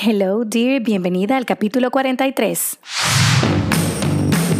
Hello, dear. Bienvenida al capítulo 43.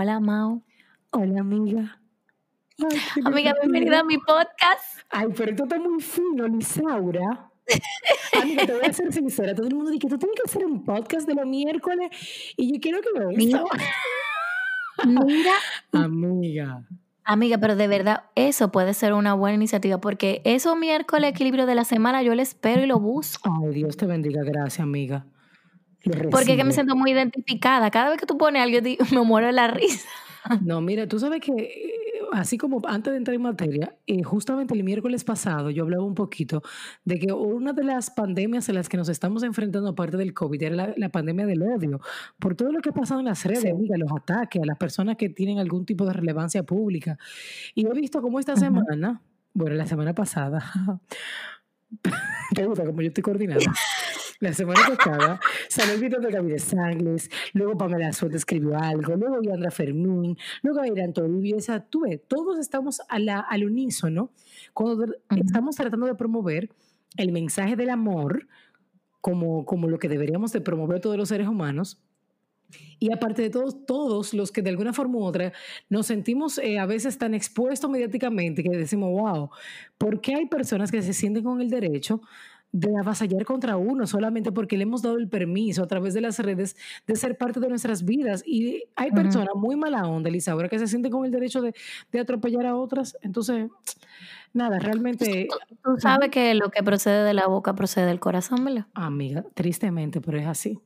Hola, Mau. Hola, amiga. Ay, amiga, bienvenida a mi podcast. Ay, pero esto está muy fino, Lisaura. Amiga, te voy a ser sincera. Todo el mundo dice que tú tienes que hacer un podcast de los miércoles y yo quiero que lo Mira. Mira. Amiga. Amiga, pero de verdad, eso puede ser una buena iniciativa porque eso miércoles equilibrio de la semana yo lo espero y lo busco. Ay, Dios te bendiga. Gracias, amiga. Porque es que me siento muy identificada. Cada vez que tú pones algo, yo me muero de la risa. No, mira, tú sabes que eh, así como antes de entrar en materia, eh, justamente el miércoles pasado yo hablaba un poquito de que una de las pandemias en las que nos estamos enfrentando aparte del COVID era la, la pandemia del odio, por todo lo que ha pasado en las redes, Sí. los ataques a las personas que tienen algún tipo de relevancia pública. Y he visto cómo esta Ujú. semana, bueno, la semana pasada, te gusta como yo estoy coordinada. La semana pasada salió el video de Gabriel Sangles, luego Pamela Suárez escribió algo, luego Yandra Fermín, luego Irán Toribio, o sea, tú ves, todos estamos a la, al unísono cuando de- Ujú. estamos tratando de promover el mensaje del amor como, como lo que deberíamos de promover todos los seres humanos. Y aparte de todos, todos los que de alguna forma u otra nos sentimos eh, a veces tan expuestos mediáticamente que decimos, wow, ¿por qué hay personas que se sienten con el derecho de avasallar contra uno solamente porque le hemos dado el permiso a través de las redes de ser parte de nuestras vidas? Y hay Ujú. personas muy mala onda, Elisa, que se sienten con el derecho de, de atropellar a otras. Entonces, nada, realmente, Tú sabes que lo que procede de la boca procede del corazón, ¿verdad? amiga, tristemente, pero es así.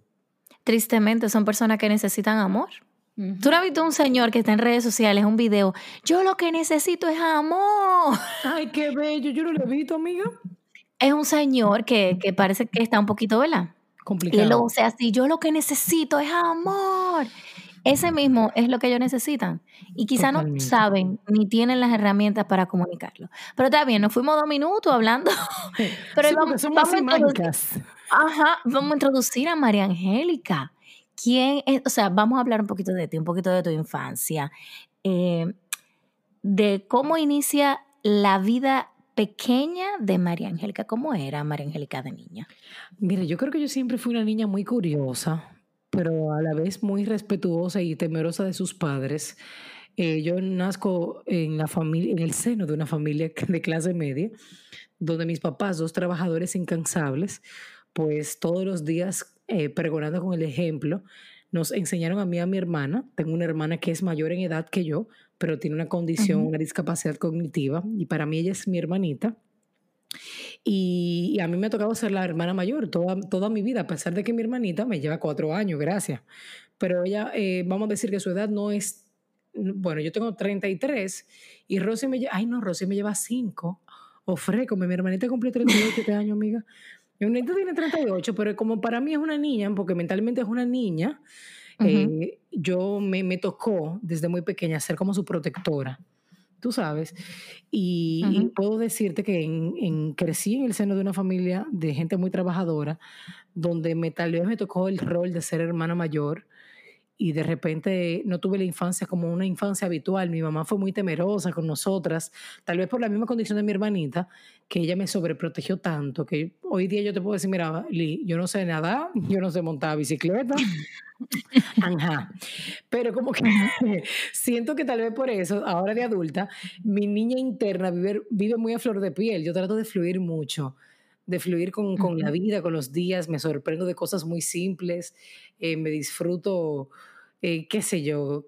Tristemente, son personas que necesitan amor. Tú no has visto un señor que está en redes sociales, un video. Yo lo que necesito es amor. Ay, qué bello, yo no lo he visto, amiga. Es un señor que, que parece que está un poquito, ¿verdad? Y Complicado. lo sea así, yo lo que necesito es amor. Ese mismo es lo que ellos necesitan. Y quizá no saben ni tienen las herramientas para comunicarlo. Pero está bien, nos fuimos dos minutos hablando. Pero Sí, vamos, vamos a ajá, vamos a introducir a María Angélica. ¿Quién es? O sea, vamos a hablar un poquito de ti, un poquito de tu infancia, eh, de cómo inicia la vida pequeña de María Angélica. ¿Cómo era María Angélica de niña? Mira, yo creo que yo siempre fui una niña muy curiosa, pero a la vez muy respetuosa y temerosa de sus padres. Eh, yo nazco en la familia, en el seno de una familia de clase media, donde mis papás, dos trabajadores incansables, pues todos los días eh, pregonando con el ejemplo, nos enseñaron a mí y a mi hermana. Tengo una hermana que es mayor en edad que yo, pero tiene una condición, una discapacidad cognitiva, y para mí ella es mi hermanita. Y, y a mí me ha tocado ser la hermana mayor toda, toda mi vida, a pesar de que mi hermanita me lleva cuatro años, gracias. Pero ella, eh, vamos a decir que su edad no es, bueno, yo tengo 33 y Rosy me lleva, ay no, Rosy me lleva 5. O freco, mi hermanita cumplió 38 este año, amiga. Mi hermanita tiene 38, pero como para mí es una niña, porque mentalmente es una niña, Ujú. eh, yo me, me tocó desde muy pequeña ser como su protectora tú sabes. Y, y Ujú. puedo decirte que en, en- crecí en el seno de una familia de gente muy trabajadora, donde me, tal vez me tocó el rol de ser hermana mayor y de repente no tuve la infancia como una infancia habitual. Mi mamá fue muy temerosa con nosotras, tal vez por la misma condición de mi hermanita, que ella me sobreprotegió tanto, que hoy día yo te puedo decir, mira, Lee, yo no sé nadar, yo no sé montar bicicleta. Ajá. Pero como que siento que tal vez por eso, ahora de adulta, mi niña interna vive, vive muy a flor de piel. Yo trato de fluir mucho, de fluir con, con la Ujú. vida, con los días. Me sorprendo de cosas muy simples. eh, me disfruto, eh, qué sé yo,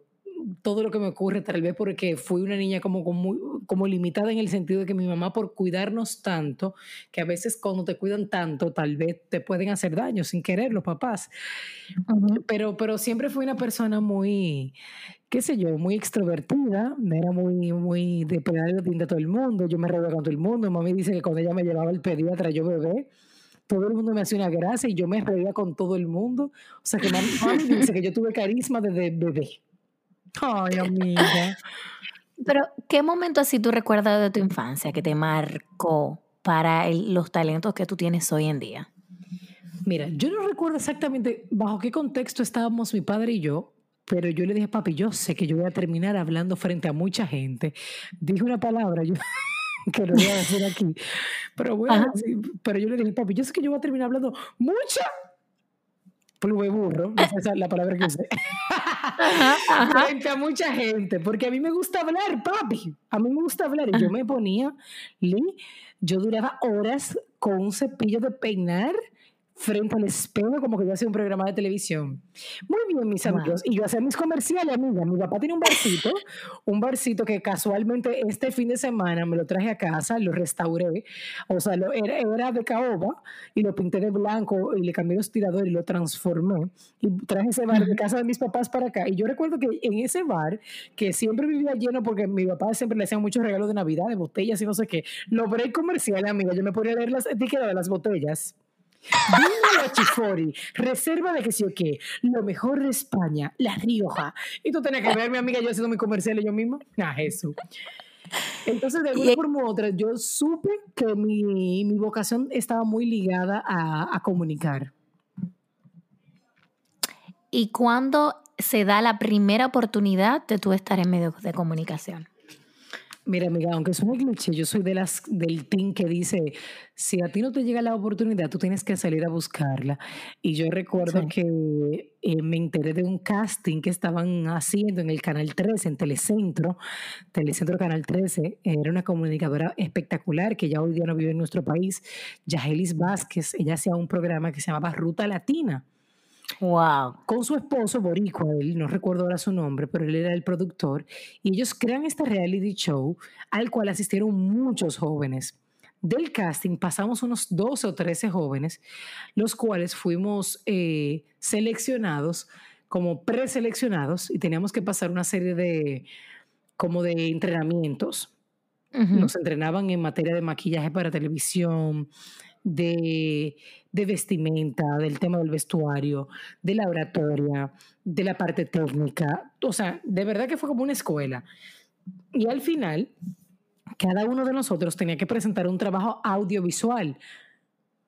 todo lo que me ocurre, tal vez porque fui una niña como, como, como limitada en el sentido de que mi mamá por cuidarnos tanto, que a veces cuando te cuidan tanto, tal vez te pueden hacer daño sin querer los papás. Ujú. Pero, pero siempre fui una persona muy, qué sé yo, muy extrovertida, era muy, muy de dientes a todo el mundo, yo me reía con todo el mundo, mami dice que cuando ella me llevaba al pediatra yo bebé, todo el mundo me hacía una gracia y yo me reía con todo el mundo. O sea que mami, dice que yo tuve carisma desde bebé. Ay, amiga. Pero, ¿qué momento así tú recuerdas de tu infancia que te marcó para los talentos que tú tienes hoy en día? Mira, yo no recuerdo exactamente bajo qué contexto estábamos mi padre y yo, pero yo le dije, papi, yo sé que yo voy a terminar hablando frente a mucha gente. Dije una palabra yo, que no voy a decir aquí, pero, bueno, pero yo le dije, papi, yo sé que yo voy a terminar hablando mucha plube burro, esa es la palabra que usé. Frente a mucha gente, porque a mí me gusta hablar, papi. A mí me gusta hablar. Y yo me ponía, yo duraba horas con un cepillo de peinar frente al espejo como que yo hacía un programa de televisión. Muy bien, mis amigos. Y yo hacía mis comerciales, amiga. Mi papá tiene un barcito, un barcito que casualmente este fin de semana me lo traje a casa, lo restauré. O sea, lo, era, era, de caoba y lo pinté de blanco y le cambié los tiradores y lo transformé. Y traje ese bar de casa de mis papás para acá. Y yo recuerdo que en ese bar, que siempre vivía lleno porque mi papá siempre le hacía muchos regalos de Navidad, de botellas y no sé qué, logré comercial, amiga. Yo me ponía a leer las etiquetas de las botellas. Vino Chifori, reserva de que sí o qué, lo mejor de España, La Rioja. Y tú tenías que ver, mi amiga, yo haciendo mi comercial yo mismo. Ah, Jesús. Entonces, de alguna forma u otra, yo supe que mi, mi vocación estaba muy ligada a, a comunicar. ¿Y cuándo se da la primera oportunidad de tú estar en medios de comunicación? Mira, amiga, aunque es un cliché, yo soy de las del team que dice, si a ti no te llega la oportunidad, tú tienes que salir a buscarla. Y yo recuerdo que eh, me enteré de un casting que estaban haciendo en el Canal 13, en Telecentro, Telecentro Canal 13, era una comunicadora espectacular que ya hoy día no vive en nuestro país, Yahelis Vázquez, ella hacía un programa que se llamaba Ruta Latina. Wow. Con su esposo Boricua, él no recuerdo ahora su nombre, pero él era el productor, y ellos crean este reality show al cual asistieron muchos jóvenes. Del casting pasamos unos 12 o 13 jóvenes, los cuales fuimos eh, seleccionados como preseleccionados y teníamos que pasar una serie de como de entrenamientos. Nos entrenaban en materia de maquillaje para televisión, de, vestimenta, del tema del vestuario, de la oratoria, de la parte técnica. O sea, de verdad que fue como una escuela. Y al final, cada uno de nosotros tenía que presentar un trabajo audiovisual.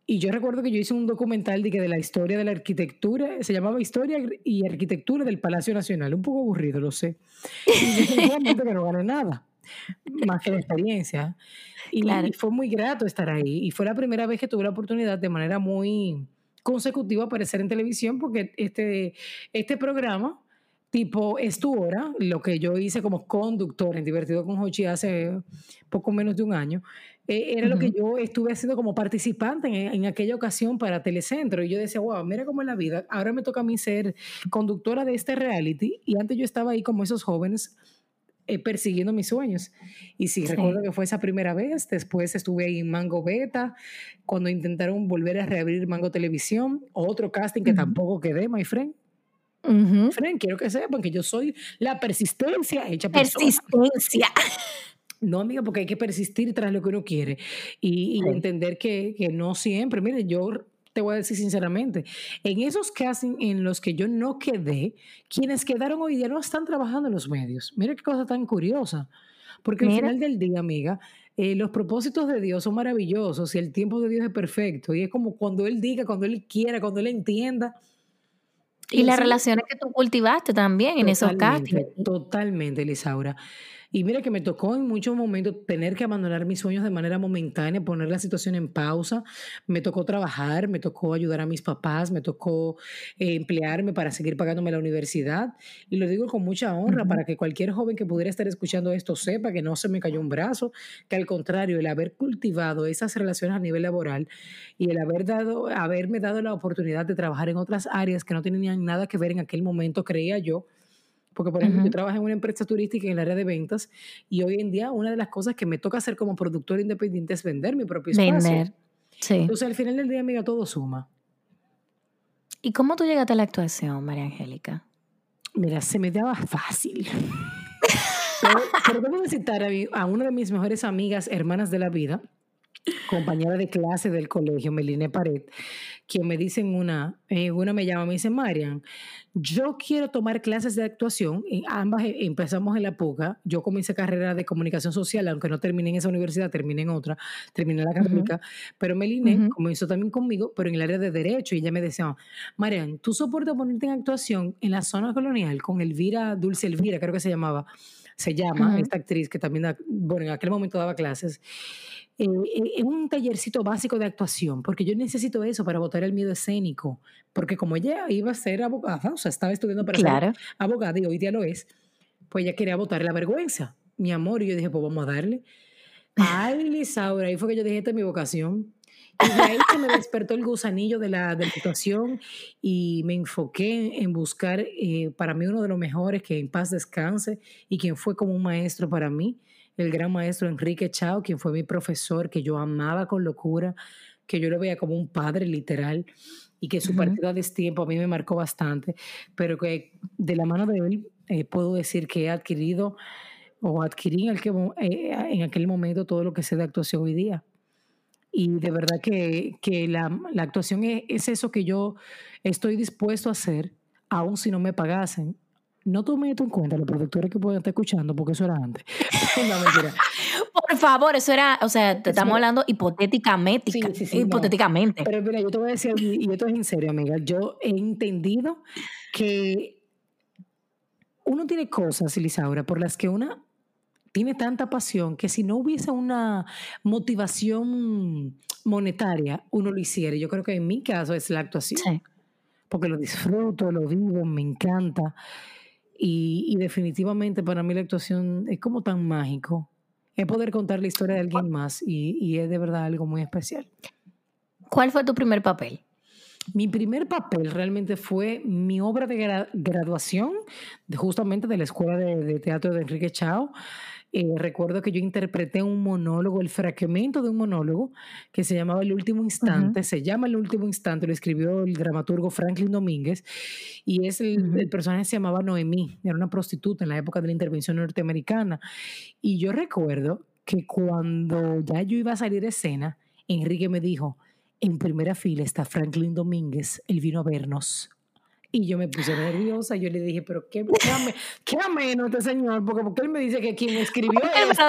Y yo recuerdo que yo hice un documental de, que de la historia de la arquitectura, se llamaba Historia y Arquitectura del Palacio Nacional. Un poco aburrido, lo sé. Y que no gané nada más que la experiencia. Y, fue muy grato estar ahí. Y fue la primera vez que tuve la oportunidad de manera muy consecutiva aparecer en televisión porque este, este programa tipo es tu hora, lo que yo hice como conductor en Divertido con Hochi hace poco menos de un año, eh, era lo que yo estuve haciendo como participante en, en, aquella ocasión para Telecentro. Y yo decía, wow, mira cómo es la vida. Ahora me toca a mí ser conductora de este reality. Y antes yo estaba ahí como esos jóvenes eh, persiguiendo mis sueños. Y sí, recuerdo que fue esa primera vez, después estuve ahí en Mango Beta, cuando intentaron volver a reabrir Mango Televisión, otro casting que tampoco quedé, my friend. Friend, quiero que sepan que yo soy la persistencia hecha Persistencia. No, amiga, porque hay que persistir tras lo que uno quiere y, entender que, que, no siempre, mire, yo te voy a decir sinceramente, en esos castings en los que yo no quedé, quienes quedaron hoy día no están trabajando en los medios. Mira qué cosa tan curiosa. Porque al final del día, amiga, eh, los propósitos de Dios son maravillosos y el tiempo de Dios es perfecto. Y es como cuando Él diga, cuando Él quiera, cuando Él entienda. Y, las relaciones que tú cultivaste también en esos castings. Totalmente, Lisaura. Y mira que me tocó en muchos momentos tener que abandonar mis sueños de manera momentánea, poner la situación en pausa. Me tocó trabajar, me tocó ayudar a mis papás, me tocó eh, emplearme para seguir pagándome la universidad. Y lo digo con mucha honra para que cualquier joven que pudiera estar escuchando esto sepa que no se me cayó un brazo, que al contrario, el haber cultivado esas relaciones a nivel laboral y el haber dado, haberme dado la oportunidad de trabajar en otras áreas que no tenían nada que ver en aquel momento, creía yo, porque, por ejemplo, yo trabajo en una empresa turística en el área de ventas y hoy en día una de las cosas que me toca hacer como productor independiente es vender mi propio espacio. Vender, sí. Entonces, al final del día, amiga, todo suma. ¿Y cómo tú llegaste a la actuación, María Angélica? Mira, se me daba fácil. pero, pero, debo citar a, a una de mis mejores amigas, hermanas de la vida, compañera de clase del colegio, Meline Pared, quien me dice en una, en una me llama, me dice, Marian, yo quiero tomar clases de actuación, ambas eh, empezamos en la PUCA, yo comencé carrera de comunicación social, aunque no terminé en esa universidad, terminé en otra, terminé en la católica, pero Meline comenzó también conmigo, pero en el área de derecho, y ella me decía, Marian, ¿tú soportas ponerte en actuación en la zona colonial con Elvira, Dulce Elvira, creo que se llamaba, se llama, esta actriz que también, bueno, en aquel momento daba clases, eh, en un tallercito básico de actuación, porque yo necesito eso para botar el miedo escénico, porque como ella iba a ser abogada, o sea, estaba estudiando para ser abogada y hoy día lo es, pues ella quería botar la vergüenza, mi amor, y yo dije, pues vamos a darle. Ay, Lisaura, ahí fue que yo dije, esta es mi vocación. Y de ahí se me despertó el gusanillo de la, de actuación y me enfoqué en buscar eh, para mí uno de los mejores, que en paz descanse, y quien fue como un maestro para mí, el gran maestro Enrique Chao, quien fue mi profesor, que yo amaba con locura, que yo lo veía como un padre literal y que su partida de tiempo a mí me marcó bastante, pero que de la mano de él eh, puedo decir que he adquirido o adquirí en, eh, en aquel momento todo lo que sé de actuación hoy día. Y de verdad que, que la, la, actuación es, eso que yo estoy dispuesto a hacer, aun si no me pagasen. No tome esto en cuenta, los productores que pueden estar escuchando, porque eso era antes. no, mentira. Por favor, eso era, o sea, te estamos hablando hipotéticamente. Sí, sí, sí, hipotéticamente. Pero mira, yo te voy a decir, y esto es en serio, amiga, yo he entendido que uno tiene cosas, Lisaura, por las que una tiene tanta pasión que si no hubiese una motivación monetaria, uno lo hiciera. Yo creo que en mi caso es la actuación. Porque lo disfruto, lo vivo, me encanta. Y, definitivamente para mí la actuación es como tan mágico. Es poder contar la historia de alguien más y, es de verdad algo muy especial. ¿Cuál fue tu primer papel? Mi primer papel realmente fue mi obra de graduación, justamente de la Escuela de, de Teatro de Enrique Chao. Eh, recuerdo que yo interpreté un monólogo, el fragmento de un monólogo que se llamaba El último instante, se llama El último instante, lo escribió el dramaturgo Franklin Domínguez y es el, el, personaje se llamaba Noemí, era una prostituta en la época de la intervención norteamericana. Y yo recuerdo que cuando ya yo iba a salir de escena, Enrique me dijo, en primera fila está Franklin Domínguez, él vino a vernos. Y yo me puse nerviosa. Yo le dije, pero qué, qué, ameno este señor, porque, porque él me dice que quien escribió esto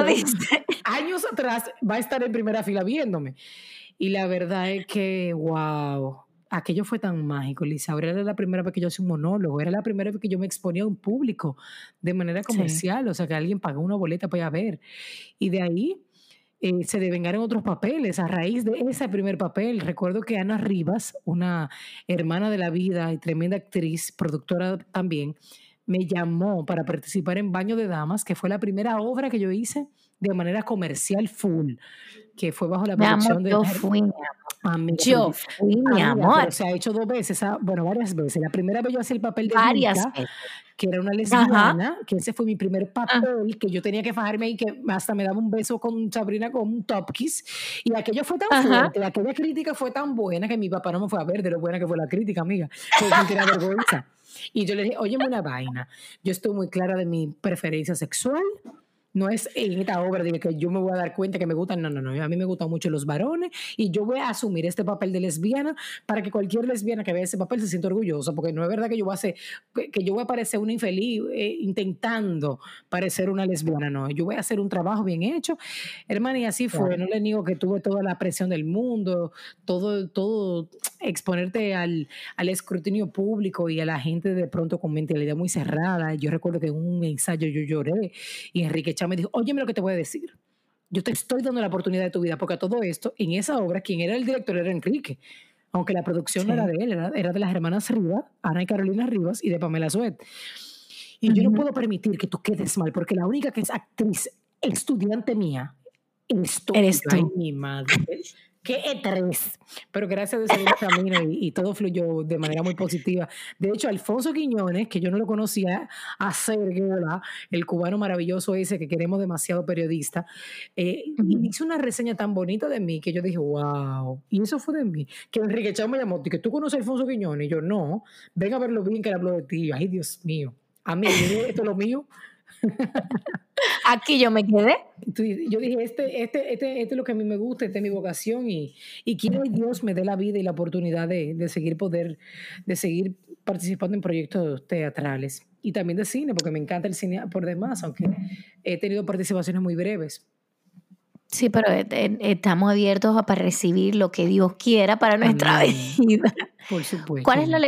años atrás va a estar en primera fila viéndome. Y la verdad es que, wow, aquello fue tan mágico, Lisa. Ahora era la primera vez que yo hacía un monólogo, era la primera vez que yo me exponía a un público de manera comercial, o sea, que alguien pagó una boleta para ir a ver. Y de ahí eh, se devengaron otros papeles a raíz de ese primer papel. Recuerdo que Ana Rivas, una hermana de la vida y tremenda actriz, productora también, me llamó para participar en Baño de Damas, que fue la primera obra que yo hice de manera comercial full, que fue bajo la producción de... Yo fui, yo fui, mi amor. se ha hecho dos veces, ah, bueno, varias veces. La primera vez yo hacía el papel de varias que era una lesbiana, que ese fue mi primer ah. papel, que yo tenía que fajarme y que hasta me daba un beso con Sabrina con un top kiss. Y aquello fue tan fuerte, aquella crítica fue tan buena que mi papá no me fue a ver de lo buena que fue la crítica, amiga. Que era vergüenza. Y yo le dije, óyeme una vaina, yo estoy muy clara de mi preferencia sexual, no es en esta obra de que yo me voy a dar cuenta que me gustan, no, no, no, a mí me gustan mucho los varones y yo voy a asumir este papel de lesbiana para que cualquier lesbiana que vea ese papel se sienta orgullosa, porque no es verdad que yo voy a hacer, que yo voy a parecer una infeliz eh, intentando parecer una lesbiana, no, yo voy a hacer un trabajo bien hecho, hermana, y así fue, no le niego que tuve toda la presión del mundo, todo, todo, exponerte al, al escrutinio público y a la gente de pronto con mentalidad muy cerrada, yo recuerdo que en un ensayo yo lloré y Enrique Chávez me dijo, óyeme lo que te voy a decir. Yo te estoy dando la oportunidad de tu vida, porque a todo esto, en esa obra, quien era el director era Enrique, aunque la producción no era de él, era, de las hermanas Rivas, Ana y Carolina Rivas y de Pamela Suet. Y yo no puedo permitir que tú quedes mal, porque la única que es actriz, estudiante mía, Eres tú. mi madre. Qué estrés. Pero gracias a Dios camino y, todo fluyó de manera muy positiva. De hecho, Alfonso Quiñones, que yo no lo conocía, a Sergiola, el cubano maravilloso ese que queremos demasiado periodista, eh, hizo una reseña tan bonita de mí que yo dije, wow. Y eso fue de mí. Que Enrique Chao me llamó, que tú conoces a Alfonso Quiñones. Y yo, no, ven a verlo bien que le hablo de ti. Ay, Dios mío. A mí, esto es lo mío. Aquí yo me quedé. Yo dije, este, este, este, este es lo que a mí me gusta, esta es mi vocación y, y quiero que Dios me dé la vida y la oportunidad de, de seguir poder, de seguir participando en proyectos teatrales y también de cine, porque me encanta el cine por demás, aunque he tenido participaciones muy breves. Sí, pero eh, eh, estamos abiertos a para recibir lo que Dios quiera para nuestra vida. Por supuesto. ¿Cuál es, la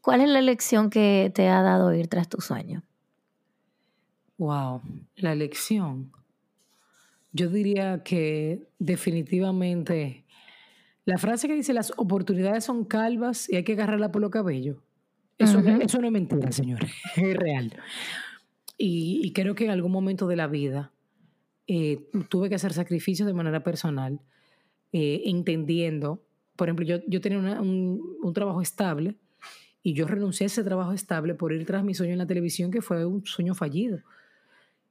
¿Cuál es la lección que te ha dado ir tras tu sueño? Wow, la lección. Yo diría que definitivamente la frase que dice las oportunidades son calvas y hay que agarrarla por los cabellos. Eso, eso no es mentira, señores, es real. Y, creo que en algún momento de la vida eh, tuve que hacer sacrificios de manera personal, eh, entendiendo, por ejemplo, yo, yo tenía un, un, trabajo estable y yo renuncié a ese trabajo estable por ir tras mi sueño en la televisión, que fue un sueño fallido.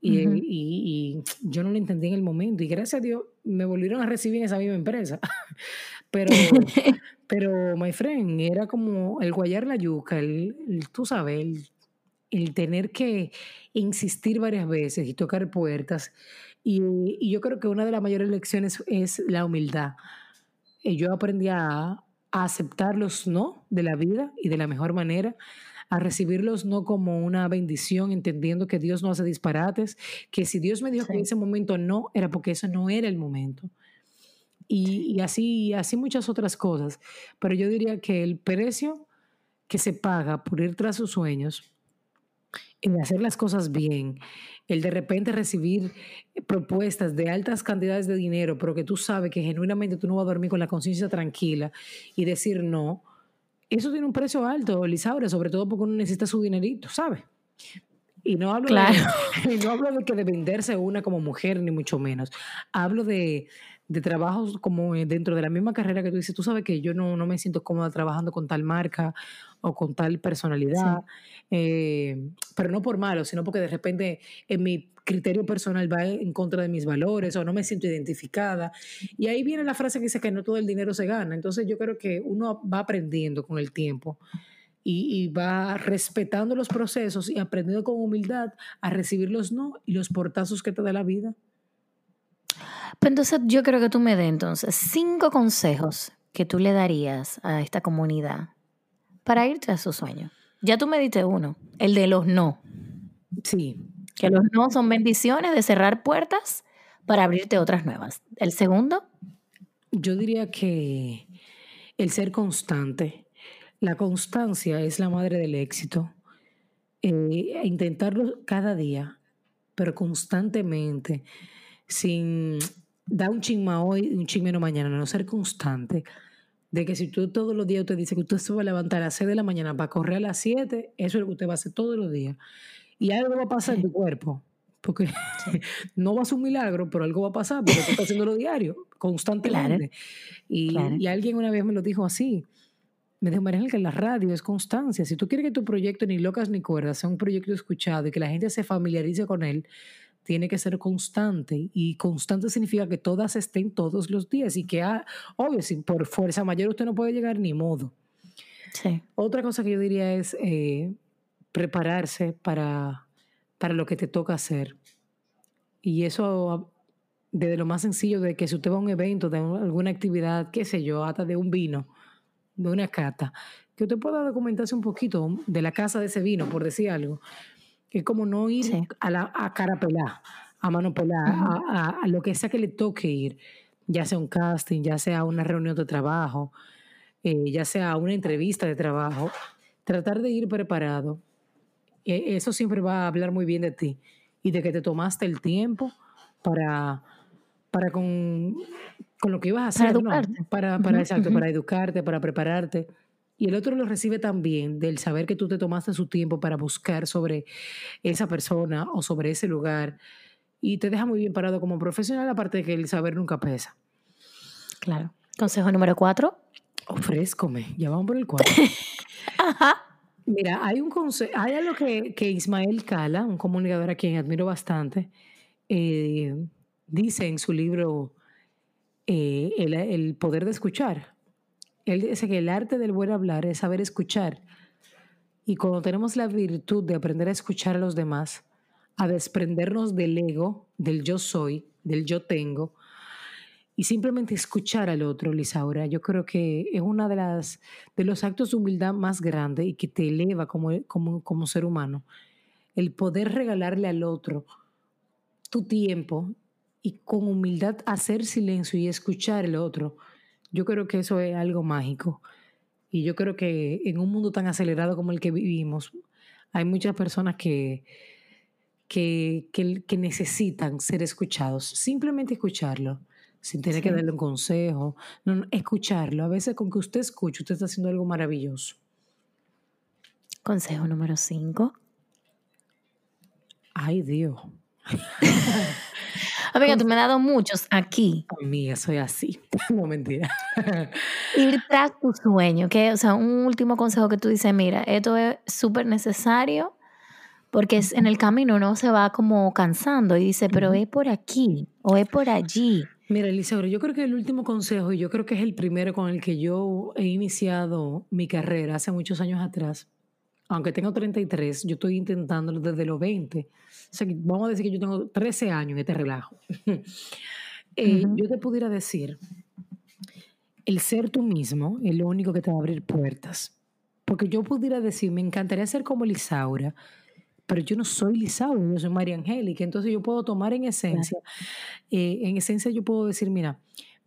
Y, y, y, yo no lo entendí en el momento. Y gracias a Dios me volvieron a recibir en esa misma empresa. pero, pero, my friend, era como el guayar la yuca, el, tú sabes, el, el, tener que insistir varias veces y tocar puertas. Y, y, yo creo que una de las mayores lecciones es la humildad. Eh, yo aprendí a, a aceptar los no de la vida y de la mejor manera a recibirlos no como una bendición, entendiendo que Dios no hace disparates, que si Dios me dijo que en ese momento no, era porque eso no era el momento. Y, así, así muchas otras cosas. Pero yo diría que el precio que se paga por ir tras sus sueños, el hacer las cosas bien, el de repente recibir propuestas de altas cantidades de dinero, pero que tú sabes que genuinamente tú no vas a dormir con la conciencia tranquila y decir no, eso tiene un precio alto, Lisaura, sobre todo porque uno necesita su dinerito, ¿sabes? Y no hablo, de, no hablo de que de venderse una como mujer, ni mucho menos. Hablo de, de trabajos como dentro de la misma carrera que tú dices, tú sabes que yo no, no me siento cómoda trabajando con tal marca o con tal personalidad, eh, pero no por malo, sino porque de repente en mi criterio personal va en contra de mis valores o no me siento identificada. Y ahí viene la frase que dice que no todo el dinero se gana. Entonces yo creo que uno va aprendiendo con el tiempo y, va respetando los procesos y aprendiendo con humildad a recibir los no y los portazos que te da la vida. Pues entonces yo creo que tú me des entonces cinco consejos que tú le darías a esta comunidad para ir tras su sueño. Ya tú me diste uno, el de los no. Sí. Que los no son bendiciones de cerrar puertas para abrirte otras nuevas. El segundo. Yo diría que el ser constante. La constancia es la madre del éxito. Eh, intentarlo cada día, pero constantemente, sin dar un chisma hoy y un chisme mañana, no ser constante de que si tú todos los días te dice que usted se va a levantar a las 6 de la mañana para correr a las 7, eso es lo que usted va a hacer todos los días. Y algo va a pasar en tu cuerpo, porque no va a ser un milagro, pero algo va a pasar, porque tú estás haciendo lo diario, constantemente. Y, y, alguien una vez me lo dijo así. Me dijo, María que la radio es constancia. Si tú quieres que tu proyecto ni locas ni cuerdas sea un proyecto escuchado y que la gente se familiarice con él, tiene que ser constante y constante significa que todas estén todos los días y que, ah, obvio, si por fuerza mayor usted no puede llegar ni modo. Sí. Otra cosa que yo diría es eh, prepararse para, para lo que te toca hacer. Y eso desde lo más sencillo de que si usted va a un evento, de alguna actividad, qué sé yo, hasta de un vino, de una cata, que usted pueda documentarse un poquito de la casa de ese vino, por decir algo es como no ir a, la, a cara pelada, a mano pelada, a, lo que sea que le toque ir, ya sea un casting, ya sea una reunión de trabajo, eh, ya sea una entrevista de trabajo, tratar de ir preparado. E, eso siempre va a hablar muy bien de ti y de que te tomaste el tiempo para, para con, con lo que ibas a hacer. Para educarte. Para, para, exacto, para educarte, para prepararte y el otro lo recibe también del saber que tú te tomaste su tiempo para buscar sobre esa persona o sobre ese lugar y te deja muy bien parado como profesional, aparte de que el saber nunca pesa. Claro. Consejo número cuatro. Ofrézcome. Ya vamos por el cuatro. Ajá. Mira, hay un consejo, hay algo que, que, Ismael Cala, un comunicador a quien admiro bastante, eh, dice en su libro eh, el, el, poder de escuchar. Él dice que el arte del buen hablar es saber escuchar. Y cuando tenemos la virtud de aprender a escuchar a los demás, a desprendernos del ego, del yo soy, del yo tengo, y simplemente escuchar al otro, Lisaura, yo creo que es uno de, las, de los actos de humildad más grandes y que te eleva como, como, como ser humano. El poder regalarle al otro tu tiempo y con humildad hacer silencio y escuchar al otro, yo creo que eso es algo mágico. Y yo creo que en un mundo tan acelerado como el que vivimos, hay muchas personas que, que, que, necesitan ser escuchados. Simplemente escucharlo, sin tener que darle un consejo. No, escucharlo. A veces con que usted escuche, usted está haciendo algo maravilloso. Consejo número 5. Ay, Dios. Amiga, tú me has dado muchos aquí. Amiga, soy así. No mentira. Ir tras tu sueño, que, o sea, un último consejo que tú dices, mira, esto es súper necesario porque es, en el camino uno se va como cansando y dice, pero es por aquí o es por allí. Mira, Elisabeth, yo creo que el último consejo, y yo creo que es el primero con el que yo he iniciado mi carrera hace muchos años atrás, aunque tengo 33, yo estoy intentándolo desde los 20. O sea, vamos a decir que yo tengo 13 años en este relajo. Eh, yo te pudiera decir, el ser tú mismo es lo único que te va a abrir puertas. Porque yo pudiera decir, me encantaría ser como Lisaura, pero yo no soy Lisaura, yo soy María Angélica. Entonces yo puedo tomar en esencia, eh, en esencia yo puedo decir, mira,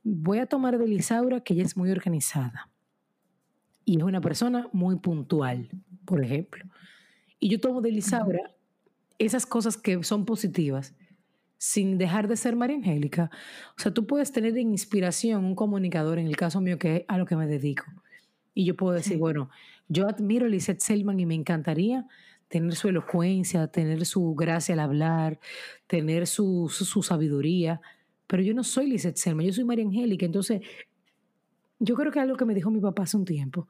voy a tomar de Lisaura que ella es muy organizada y es una persona muy puntual, por ejemplo. Y yo tomo de Lisaura esas cosas que son positivas sin dejar de ser María Angélica. O sea, tú puedes tener de inspiración un comunicador, en el caso mío, que es a lo que me dedico. Y yo puedo decir, bueno, yo admiro a Lisette Selman y me encantaría tener su elocuencia, tener su gracia al hablar, tener su, su, sabiduría, pero yo no soy Lisette Selman, yo soy María Angélica. Entonces, yo creo que algo que me dijo mi papá hace un tiempo,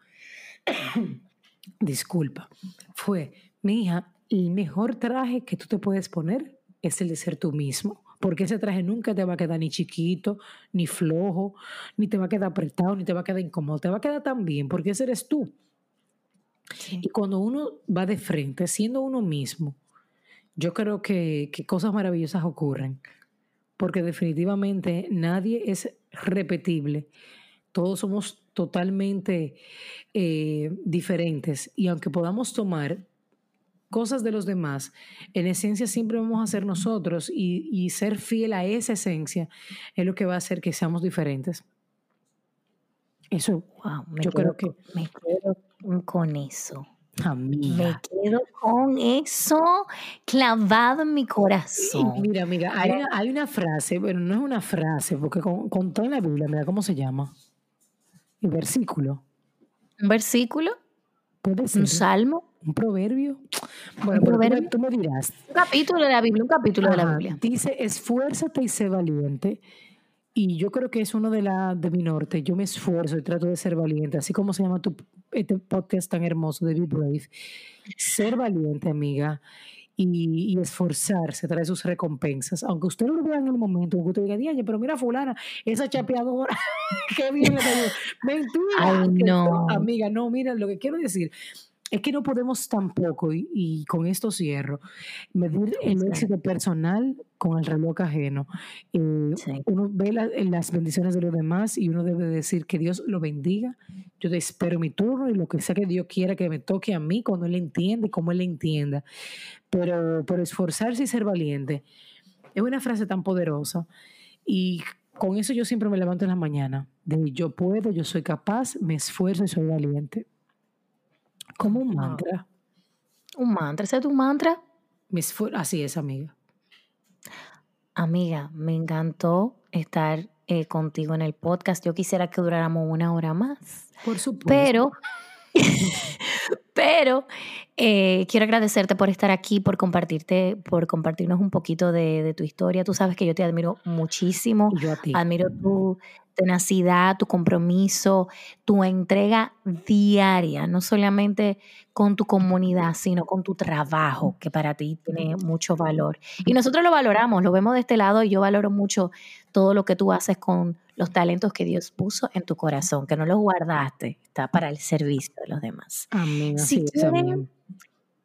disculpa, fue, mi hija, el mejor traje que tú te puedes poner es el de ser tú mismo, porque ese traje nunca te va a quedar ni chiquito, ni flojo, ni te va a quedar apretado, ni te va a quedar incómodo, te va a quedar tan bien, porque ese eres tú. Y cuando uno va de frente, siendo uno mismo, yo creo que, que cosas maravillosas ocurren, porque definitivamente nadie es repetible. Todos somos totalmente eh, diferentes y aunque podamos tomar cosas de los demás, en esencia siempre vamos a ser nosotros y, ser fiel a esa esencia es lo que va a hacer que seamos diferentes. Eso, wow, yo creo que... Me quedo con eso. Me quedo con eso clavado en mi corazón. mira, amiga, hay una, frase, bueno, no es una frase, porque con, con toda la Biblia, mira cómo se llama. Un versículo. ¿Un versículo? ¿Puede ser? ¿Un salmo? ¿Un proverbio? Bueno, ¿Un proverbio? Tú, me, dirás. Un capítulo de la Biblia, un capítulo de la Biblia. Dice, esfuérzate y sé valiente. Y yo creo que es uno de, la, de mi norte. Yo me esfuerzo y trato de ser valiente, así como se llama tu este podcast tan hermoso de Be Brave. Ser valiente, amiga y, esforzarse trae sus recompensas. Aunque usted no lo vea en el momento, aunque usted diga, pero mira fulana, esa chapeadora, qué bien le Mentira. no. amiga, no, mira, lo que quiero decir es que no podemos tampoco, y, con esto cierro, medir el éxito personal con el reloj ajeno. Eh, uno ve las bendiciones de los demás y uno debe decir que Dios lo bendiga. Yo te espero mi turno y lo que sea que Dios quiera que me toque a mí cuando Él entiende, como Él entienda. Pero, por esforzarse y ser valiente es una frase tan poderosa. Y con eso yo siempre me levanto en la mañana. De yo puedo, yo soy capaz, me esfuerzo y soy valiente. Como un mantra. Un mantra, ¿ese es tu mantra? Así es, amiga. Amiga, me encantó estar eh, contigo en el podcast. Yo quisiera que duráramos una hora más. Por supuesto. Pero, pero eh, quiero agradecerte por estar aquí, por compartirte, por compartirnos un poquito de, de, tu historia. Tú sabes que yo te admiro muchísimo. Yo a ti. Admiro tu, tenacidad, tu compromiso, tu entrega diaria, no solamente con tu comunidad, sino con tu trabajo, que para ti tiene mucho valor. Y nosotros lo valoramos, lo vemos de este lado y yo valoro mucho todo lo que tú haces con los talentos que Dios puso en tu corazón, que no los guardaste, está para el servicio de los demás. Amén. Si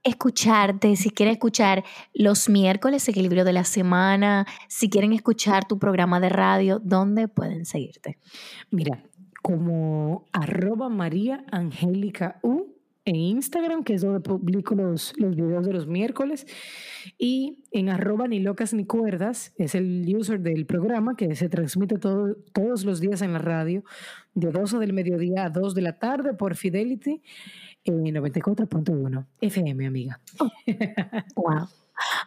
escucharte, si quieren escuchar los miércoles, equilibrio de la semana, si quieren escuchar tu programa de radio, ¿dónde pueden seguirte? Mira, como arroba María Angélica U en Instagram, que es donde publico los, los videos de los miércoles, y en arroba ni locas ni cuerdas, es el user del programa que se transmite todo, todos los días en la radio, de 12 del mediodía a 2 de la tarde por Fidelity en 94.1 FM, amiga. wow.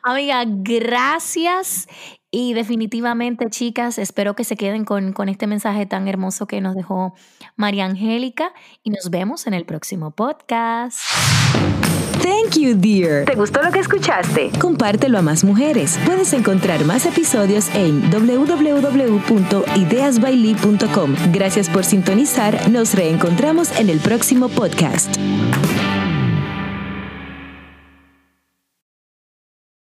Amiga, gracias. Y definitivamente, chicas, espero que se queden con, con este mensaje tan hermoso que nos dejó María Angélica y nos vemos en el próximo podcast. Thank you, dear. ¿Te gustó lo que escuchaste? Compártelo a más mujeres. Puedes encontrar más episodios en www.ideasbailey.com. Gracias por sintonizar. Nos reencontramos en el próximo podcast.